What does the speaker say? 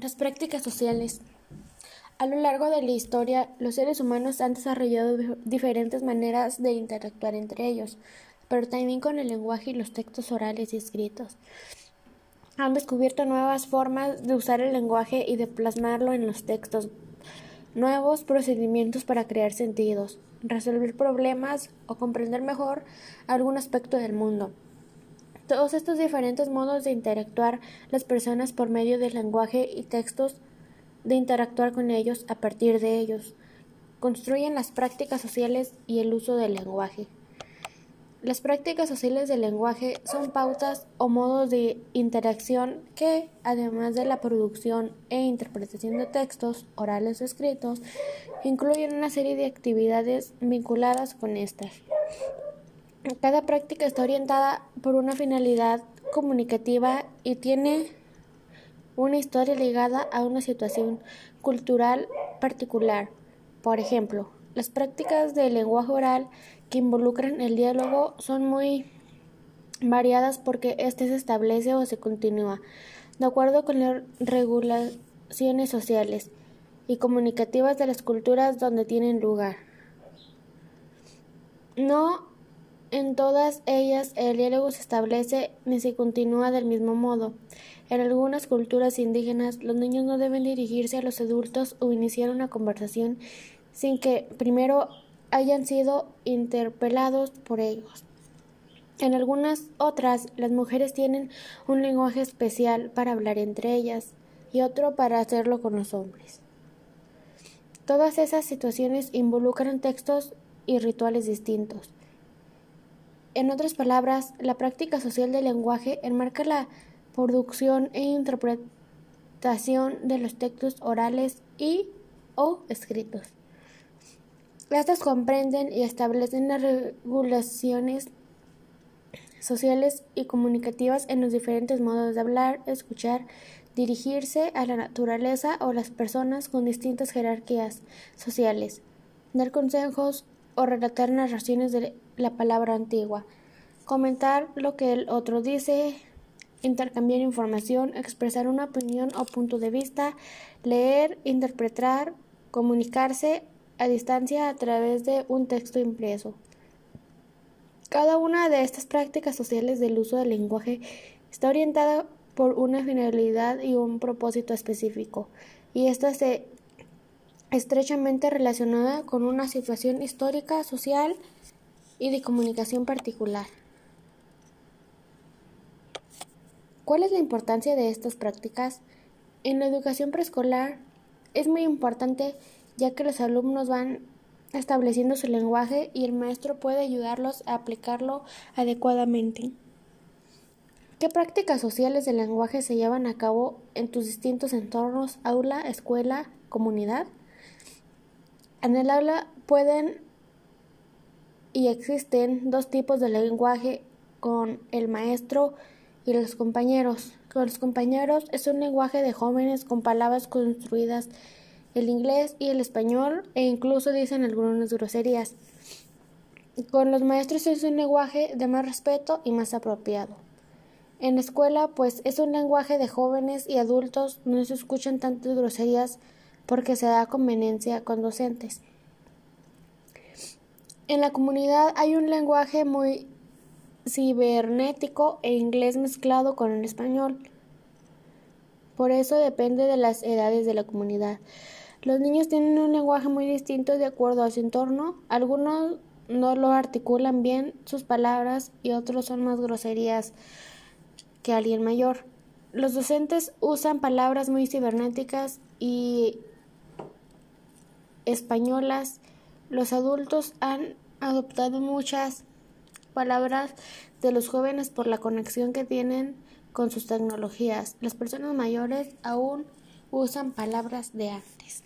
Las prácticas sociales. A lo largo de la historia, los seres humanos han desarrollado diferentes maneras de interactuar entre ellos, pero también con el lenguaje y los textos orales y escritos. Han descubierto nuevas formas de usar el lenguaje y de plasmarlo en los textos, nuevos procedimientos para crear sentidos, resolver problemas o comprender mejor algún aspecto del mundo. Todos estos diferentes modos de interactuar las personas por medio del lenguaje y textos, de interactuar con ellos a partir de ellos, construyen las prácticas sociales y el uso del lenguaje. Las prácticas sociales del lenguaje son pautas o modos de interacción que, además de la producción e interpretación de textos orales o escritos, incluyen una serie de actividades vinculadas con estas. Cada práctica está orientada por una finalidad comunicativa y tiene una historia ligada a una situación cultural particular. Por ejemplo, las prácticas de lenguaje oral que involucran el diálogo son muy variadas porque éste se establece o se continúa de acuerdo con las regulaciones sociales y comunicativas de las culturas donde tienen lugar. No en todas ellas el diálogo se establece ni se continúa del mismo modo. En algunas culturas indígenas los niños no deben dirigirse a los adultos o iniciar una conversación sin que primero hayan sido interpelados por ellos. En algunas otras las mujeres tienen un lenguaje especial para hablar entre ellas y otro para hacerlo con los hombres. Todas esas situaciones involucran textos y rituales distintos. En otras palabras, la práctica social del lenguaje enmarca la producción e interpretación de los textos orales y o escritos. Estas comprenden y establecen las regulaciones sociales y comunicativas en los diferentes modos de hablar, escuchar, dirigirse a la naturaleza o las personas con distintas jerarquías sociales, dar consejos o relatar narraciones de la palabra antigua, comentar lo que el otro dice, intercambiar información, expresar una opinión o punto de vista, leer, interpretar, comunicarse a distancia a través de un texto impreso. Cada una de estas prácticas sociales del uso del lenguaje está orientada por una finalidad y un propósito específico, y esta se estrechamente relacionada con una situación histórica, social y de comunicación particular. ¿Cuál es la importancia de estas prácticas? En la educación preescolar es muy importante ya que los alumnos van estableciendo su lenguaje y el maestro puede ayudarlos a aplicarlo adecuadamente. ¿Qué prácticas sociales del lenguaje se llevan a cabo en tus distintos entornos, aula, escuela, comunidad? En el aula pueden y existen dos tipos de lenguaje con el maestro y los compañeros. Con los compañeros es un lenguaje de jóvenes con palabras construidas el inglés y el español e incluso dicen algunas groserías. Con los maestros es un lenguaje de más respeto y más apropiado. En la escuela, pues es un lenguaje de jóvenes y adultos, no se escuchan tantas groserías porque se da conveniencia con docentes. En la comunidad hay un lenguaje muy cibernético e inglés mezclado con el español. Por eso depende de las edades de la comunidad. Los niños tienen un lenguaje muy distinto de acuerdo a su entorno. Algunos no lo articulan bien sus palabras y otros son más groserías que alguien mayor. Los docentes usan palabras muy cibernéticas y españolas, los adultos han adoptado muchas palabras de los jóvenes por la conexión que tienen con sus tecnologías. Las personas mayores aún usan palabras de antes.